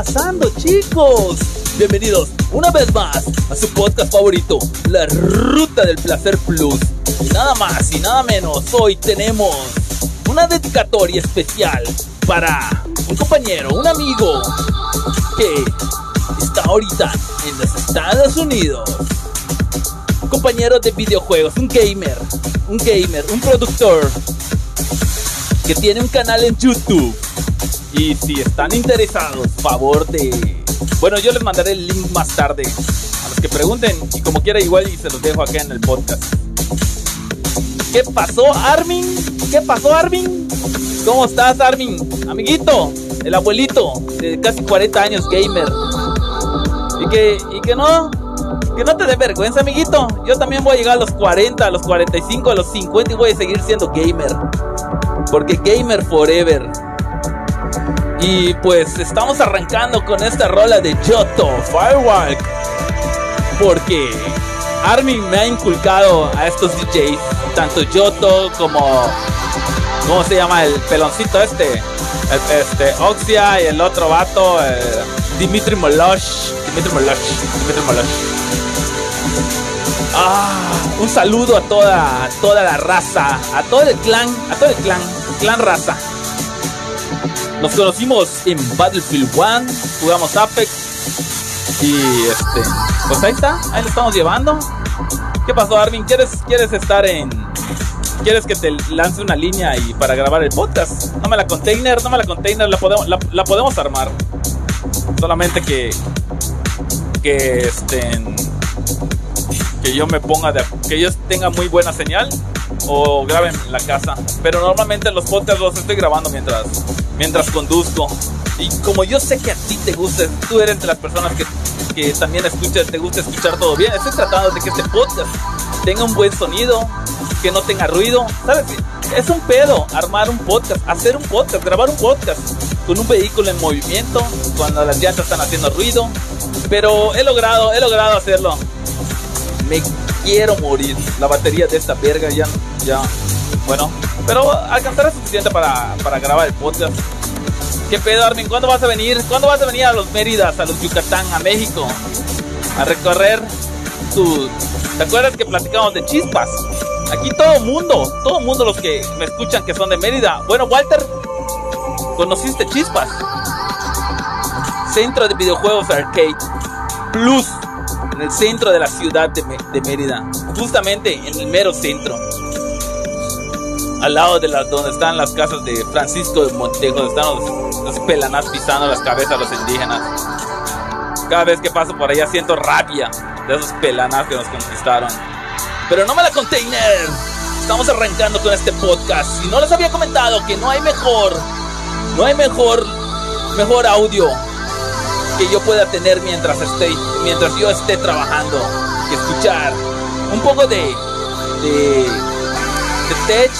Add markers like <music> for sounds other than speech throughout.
¿Qué está pasando, chicos? Bienvenidos una vez más a su podcast favorito, La Ruta del Placer Plus. Y nada más y nada menos, hoy tenemos una dedicatoria especial para un compañero, un amigo que está ahorita en los Estados Unidos. Un compañero de videojuegos, un gamer, un gamer, un productor que tiene un canal en YouTube. Y si están interesados, favor de... Bueno, yo les mandaré el link más tarde a los que pregunten y como quiera igual y se los dejo acá en el podcast. ¿Qué pasó, Armin? ¿Qué pasó, Armin? ¿Cómo estás, Armin? Amiguito, el abuelito de casi 40 años, gamer. Y que, y que no, que no te dé vergüenza, amiguito. Yo también voy a llegar a los 40, a los 45, a los 50 y voy a seguir siendo gamer. Porque gamer forever. Y pues estamos arrancando con esta rola de Yoto, Firewalk. Porque Armin me ha inculcado a estos DJs, tanto Yoto como ¿Cómo se llama el peloncito este? este, Oxia y el otro vato, eh, Dimitri Molosh. Dimitri Molosh. Dimitri Molosh. Ah, un saludo a toda, a toda la raza, a todo el clan, a todo el clan, clan raza. Nos conocimos en Battlefield 1, jugamos Apex y este, pues ahí está, ahí lo estamos llevando. ¿Qué pasó, Armin? ¿Quieres, quieres estar en, quieres que te lance una línea y para grabar el podcast. No la container, no la container, la podemos, la, podemos armar. Solamente que que estén que yo me ponga de que yo tenga muy buena señal o graben la casa. Pero normalmente los podcasts los estoy grabando mientras mientras conduzco. Y como yo sé que a ti te gusta, tú eres de las personas que, que también escuchas, te gusta escuchar todo bien. Estoy tratando de que este podcast tenga un buen sonido, que no tenga ruido. ¿Sabes? Es un pedo armar un podcast, hacer un podcast, grabar un podcast con un vehículo en movimiento, cuando las llantas están haciendo ruido. Pero he logrado, he logrado hacerlo. Me quiero morir. La batería de esta verga ya, ya, bueno. Pero alcanzará suficiente para, para grabar el podcast. ¿Qué pedo, Armin? ¿Cuándo vas a venir? ¿Cuándo vas a venir a los Méridas, a los Yucatán, a México? A recorrer tu... ¿Te acuerdas que platicamos de chispas? Aquí todo mundo, todo mundo los que me escuchan que son de Mérida. Bueno, Walter, ¿conociste Chispas? Centro de videojuegos arcade plus en el centro de la ciudad de, Mérida, justamente en el mero centro. Al lado de las donde están las casas de Francisco de Montejo, donde están los, los pelanás pisando las cabezas a los indígenas. Cada vez que paso por allá siento rabia de esos pelanás que nos conquistaron. Pero no me la container. Estamos arrancando con este podcast. Y no les había comentado que no hay mejor, no hay mejor, mejor audio que yo pueda tener mientras esté, mientras yo esté trabajando, que escuchar un poco de, de, de tech,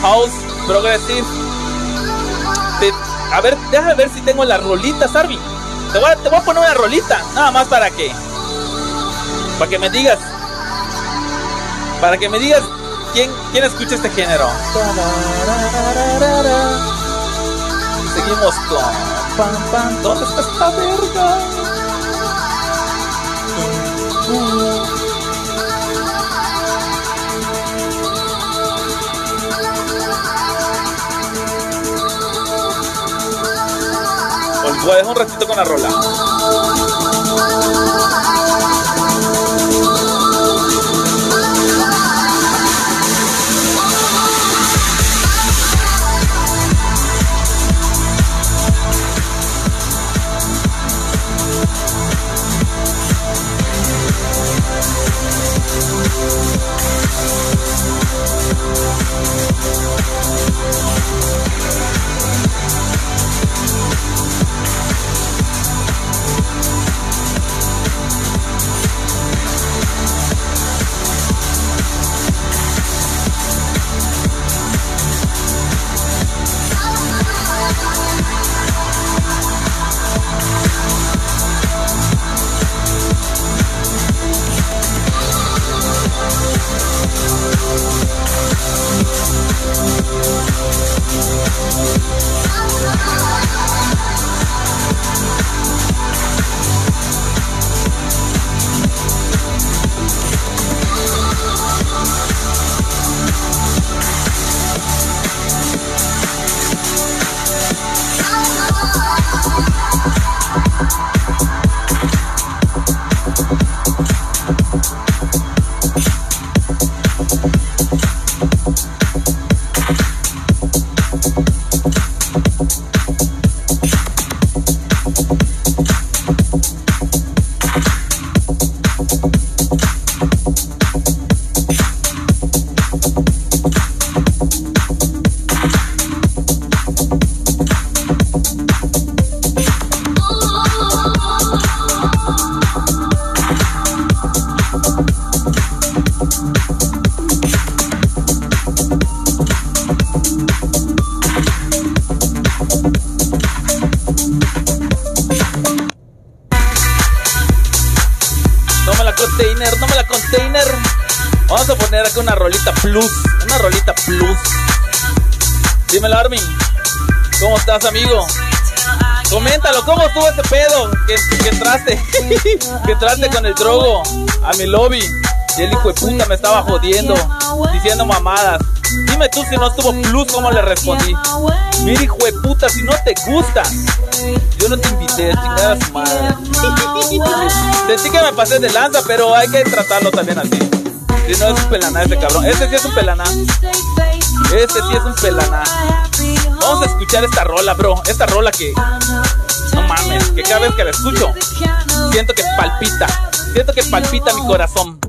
house, progressive. a ver, déjame ver si tengo la rolita, Sarvi. Te voy, a, te voy a poner una rolita, nada más para que, para que me digas para que me digas quién, quién escucha este género. Seguimos con pam pam. ¿Dónde está esta verga? Pues voy a dejar un ratito con la rola. container, no me la container. Vamos a poner acá una rolita plus. Una rolita plus. Dímelo, Armin. ¿Cómo estás, amigo? Coméntalo, ¿cómo estuvo ese pedo? Que, que entraste, <laughs> que entraste con el drogo a mi lobby. Y el hijo de puta me estaba jodiendo, diciendo mamadas. Dime tú si no estuvo plus, ¿cómo le respondí? Mira, hijo de puta, si no te gusta, yo no te invité, chingada su madre. <laughs> Sentí que me pasé de lanza, pero hay que tratarlo también así. Si no es un pelaná ese cabrón. Este sí es un pelaná. Este sí es un pelaná. Vamos a escuchar esta rola, bro. Esta rola que. No mames, que cada vez que la escucho, siento que palpita. Siento que palpita mi corazón.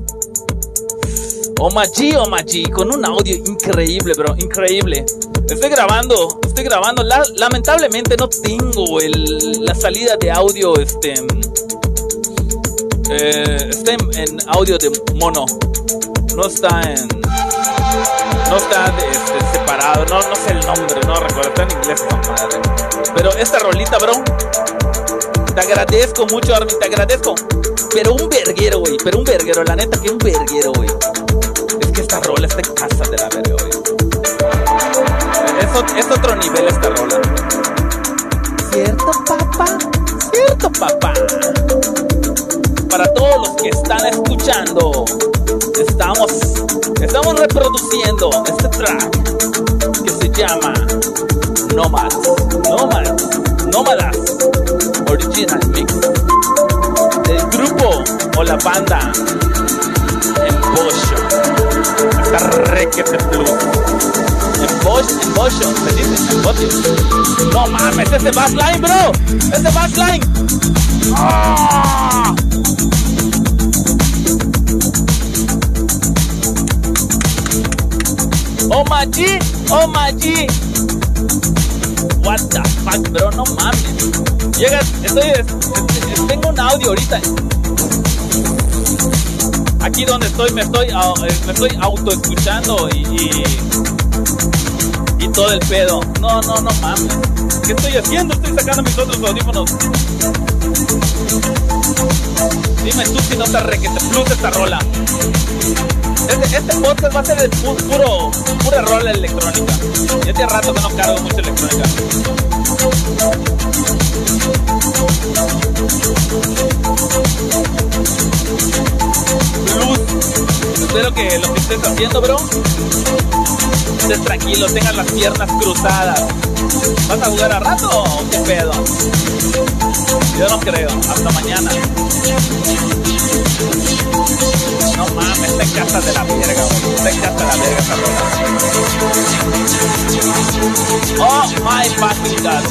Omachi, Omachi, con un audio increíble, bro, increíble. Estoy grabando, estoy grabando. lamentablemente no tengo el, la salida de audio, este, eh, está en, audio de mono. No está en, no está este, separado. No, no sé el nombre, no recuerdo. Está en inglés, madre. Pero esta rolita, bro. Te agradezco mucho, Armin, te agradezco. Pero un verguero, güey. Pero un verguero, la neta que un verguero, güey esta rola está en casa de la verga, Es, es otro nivel esta rola. ¿Cierto, papá? ¿Cierto, papá? Para todos los que están escuchando, estamos, estamos reproduciendo este track que se llama Nomads, Nomads, Nómadas Original Mix del grupo o la banda. Está requete plus. En Bosch, se dice, en Bosch. No mames, ese backline, bro. Ese backline. ¡Ah! Oh my G, oh my G. What the fuck, bro, no mames. Llega, estoy, tengo un audio ahorita aquí donde estoy me estoy, eh, me estoy auto escuchando y, y, todo el pedo. No, no, no mames. ¿Qué estoy haciendo? Estoy sacando mis otros audífonos. Dime tú si no te re que te plus esta rola. Este, este podcast va a ser de puro, pura rola electrónica. Ya hace rato que no cargo mucho electrónica. Estés haciendo, bro, estés tranquilo, tengas las piernas cruzadas. ¿Vas a jugar a rato o qué pedo? Yo no creo. Hasta mañana. No mames, está en casa de la verga, güey. Está en casa de la verga esa rola. Oh my fucking god.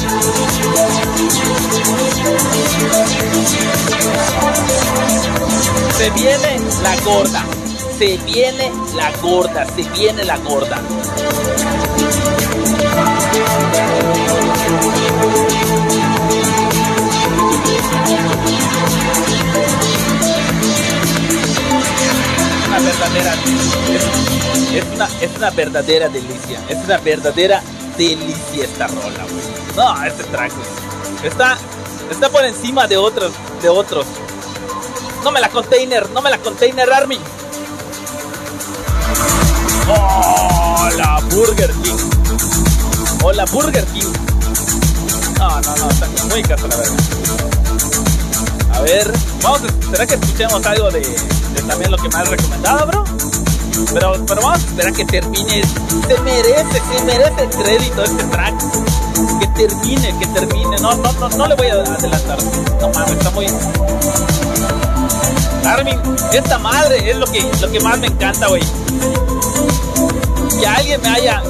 Se viene la gorda. Se viene la gorda. Se viene la gorda. Una verdadera es, una, es una verdadera delicia. Es una verdadera delicia esta rola, güey. No, este track, Está, está por encima de otros, de otros. No me la container, no me la container Army. Hola Burger King. Hola Burger King. No, no, no, está muy casa la verdad. A ver, vamos a, ¿será que escuchemos algo de, también lo que me has recomendado, bro? Pero, pero vamos a esperar que termine. Se merece, se merece el crédito este track. Que termine, que termine. No, no, no, no le voy a adelantar. No mames, está muy. Esta madre es lo que, lo que más me encanta, güey. Que alguien me haya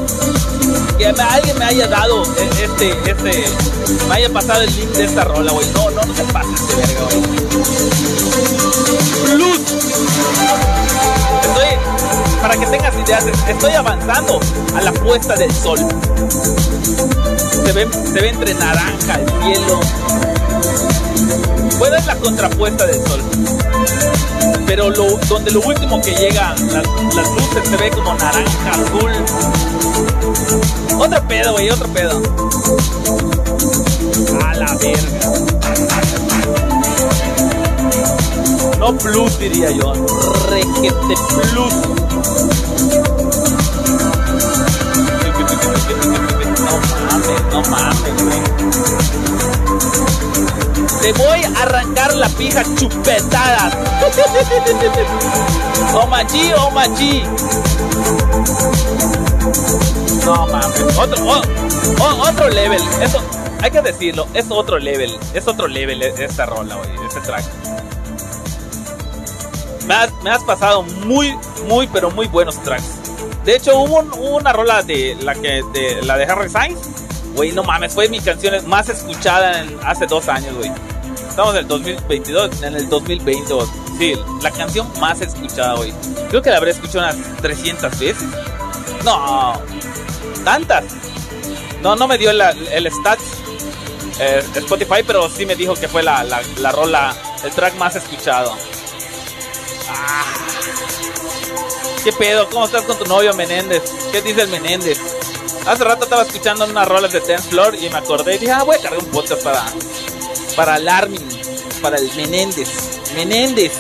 que alguien me haya dado e, este, este, me haya pasado el link de esta rola, güey. No, no, no se pase este verga. Plus. Estoy, para que tengas ideas, estoy avanzando a la puesta del sol. Se ve, se ve entre naranja el cielo. Bueno, es la contrapuesta del sol. Pero donde lo último que llega, las, las luces se ve como naranja, azul. Otro pedo, güey, otro pedo. A la verga. No plus, diría yo. Requete plus. No mames, güey. Te voy a arrancar la pija chupetada. Oh machi, oh machi. No mames. Otro, oh, oh, otro level. Eso, hay que decirlo. Es otro level. Es otro level esta rola, güey. Este track. Me has, me pasado muy, muy, pero muy buenos tracks. De hecho, hubo, una rola de la que la de Harry Sainz. Güey, no mames, fue mi canción más escuchada en, hace dos años, güey. Estamos en el 2022, en el 2020. Sí, la canción más escuchada, güey. Creo que la habré escuchado unas 300 veces. No, tantas. No, no me dio el stats eh, Spotify, pero sí me dijo que fue la, la, la rola, el track más escuchado. Ah. ¿Qué pedo? ¿Cómo estás con tu novio Menéndez? ¿Qué dice el Menéndez? Hace rato estaba escuchando unas rolas de Ten Floor y me acordé y dije, ah, voy a cargar un podcast para, para el para el Menéndez. Menéndez.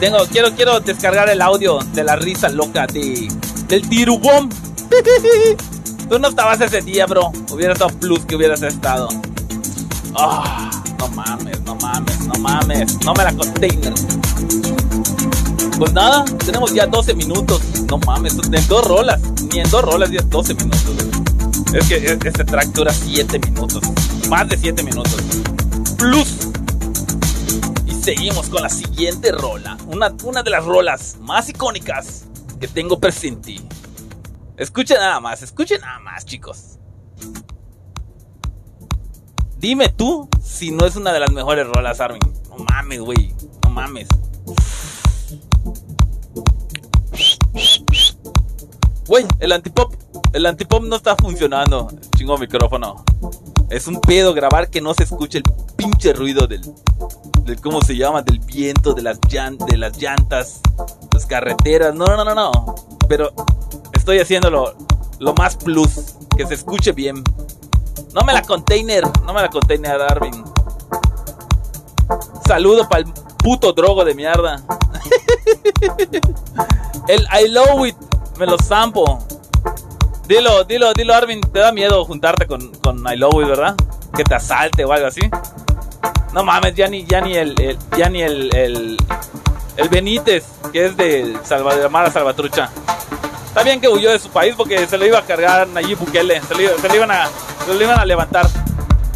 Tengo, quiero, quiero descargar el audio de la risa loca de, del tirubom. <laughs> Tú no estabas ese día, bro. Hubiera estado plus que hubieras estado. Ah, no mames, no mames, no mames. No me la container. Pues nada, tenemos ya 12 minutos. No mames, en dos rolas. Ni en dos rolas, ya 12 minutos. Es que e, este track dura 7 minutos. Más de 7 minutos. Plus. Y seguimos con la siguiente rola. Una, una de las rolas más icónicas que tengo presente. Escuchen nada más, escuchen nada más, chicos. Dime tú si no es una de las mejores rolas, Armin. No mames, güey. No mames. Güey, el antipop. El antipop no está funcionando. Chingo micrófono. Es un pedo grabar que no se escuche el pinche ruido del. del ¿Cómo se llama? Del viento, de las, de las llantas, las carreteras. No, no, no, no. Pero estoy haciéndolo lo más plus. Que se escuche bien. No me la container. No me la container, Darwin. Saludo para el puto drogo de mierda. <laughs> el I love it me lo zampo. Dilo, dilo, dilo, Arvin. ¿Te da miedo juntarte con, con I Love ¿verdad? Que te asalte o algo así. No mames, ya ni, ya ni el, ya ni el, el, Benítez, que es de Salvador, Mara Salvatrucha. Está bien que huyó de su país porque se lo iba a cargar Nayib Bukele. Se lo, se iban, a, se lo iban a levantar.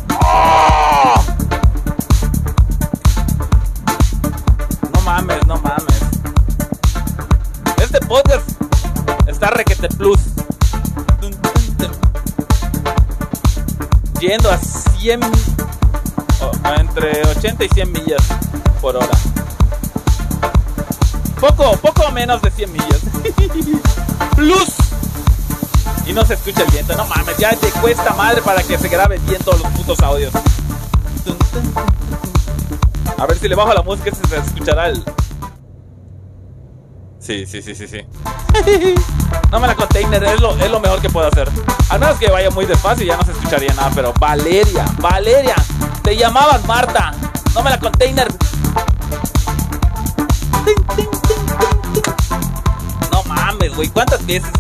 No entre 80 y 100 millas por hora. Poco, poco menos de 100 millas. <laughs> Plus. Y no se escucha el viento. No mames, ya te cuesta madre para que se grabe bien todos los putos audios. A ver si le bajo la música se escuchará el... Sí, sí, sí, sí, sí no me la container, es lo, mejor que puedo hacer. Al menos que vaya muy despacio y ya no se escucharía nada. Pero Valeria, Valeria, te llamabas Marta. No me la container. No mames, güey, ¿cuántas veces?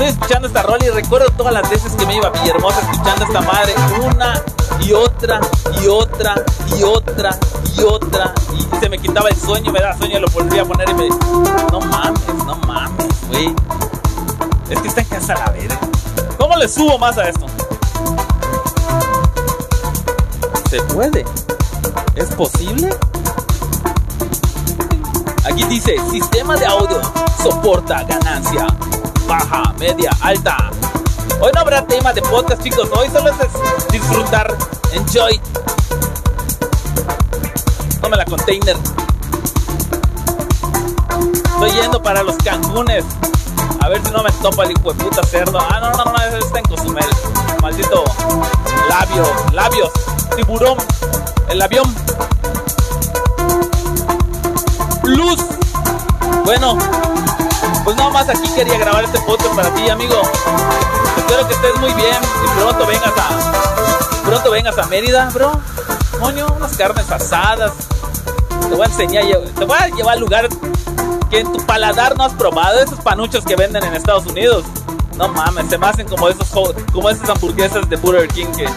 Estoy escuchando esta rola y recuerdo todas las veces que me iba a Villahermosa escuchando esta madre una y otra y otra y otra y otra y se me quitaba el sueño, me da sueño y lo volvía a poner y me no mames, no mames, Es que está en casa la verga. ¿Cómo le subo más a esto? ¿Se puede? ¿Es posible? Aquí dice, sistema de audio soporta ganancia baja, media, alta. Hoy no habrá tema de podcast, chicos. Hoy solo es disfrutar. Enjoy. Tome la container. Estoy yendo para los Cancunes. A ver si no me topa el hijo de puta cerdo. Ah, no, no, no, está en Cozumel. Maldito labios, labios, tiburón, el avión. Plus. Bueno, pues nada más aquí quería grabar este podcast para ti, amigo. Espero que estés muy bien y pronto vengas a pronto vengas a Mérida, bro. Coño, unas carnes asadas. Te voy a enseñar, te voy a llevar al lugar que en tu paladar no has probado esos panuchos que venden en Estados Unidos. No mames, se me hacen como esos como esas hamburguesas de Burger King que,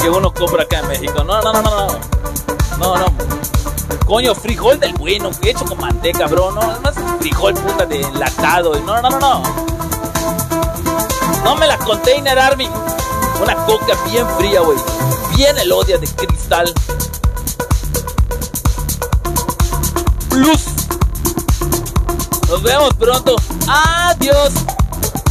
que uno compra acá en México. No, no, no, no, no. No, no. Coño, frijol del bueno, hecho con manteca, bro. No, además frijol puta de enlatado. No, no, no, no. No me la Container Army. Una coca bien fría, güey. Bien el odia de cristal. Plus. Nos vemos pronto. Adiós.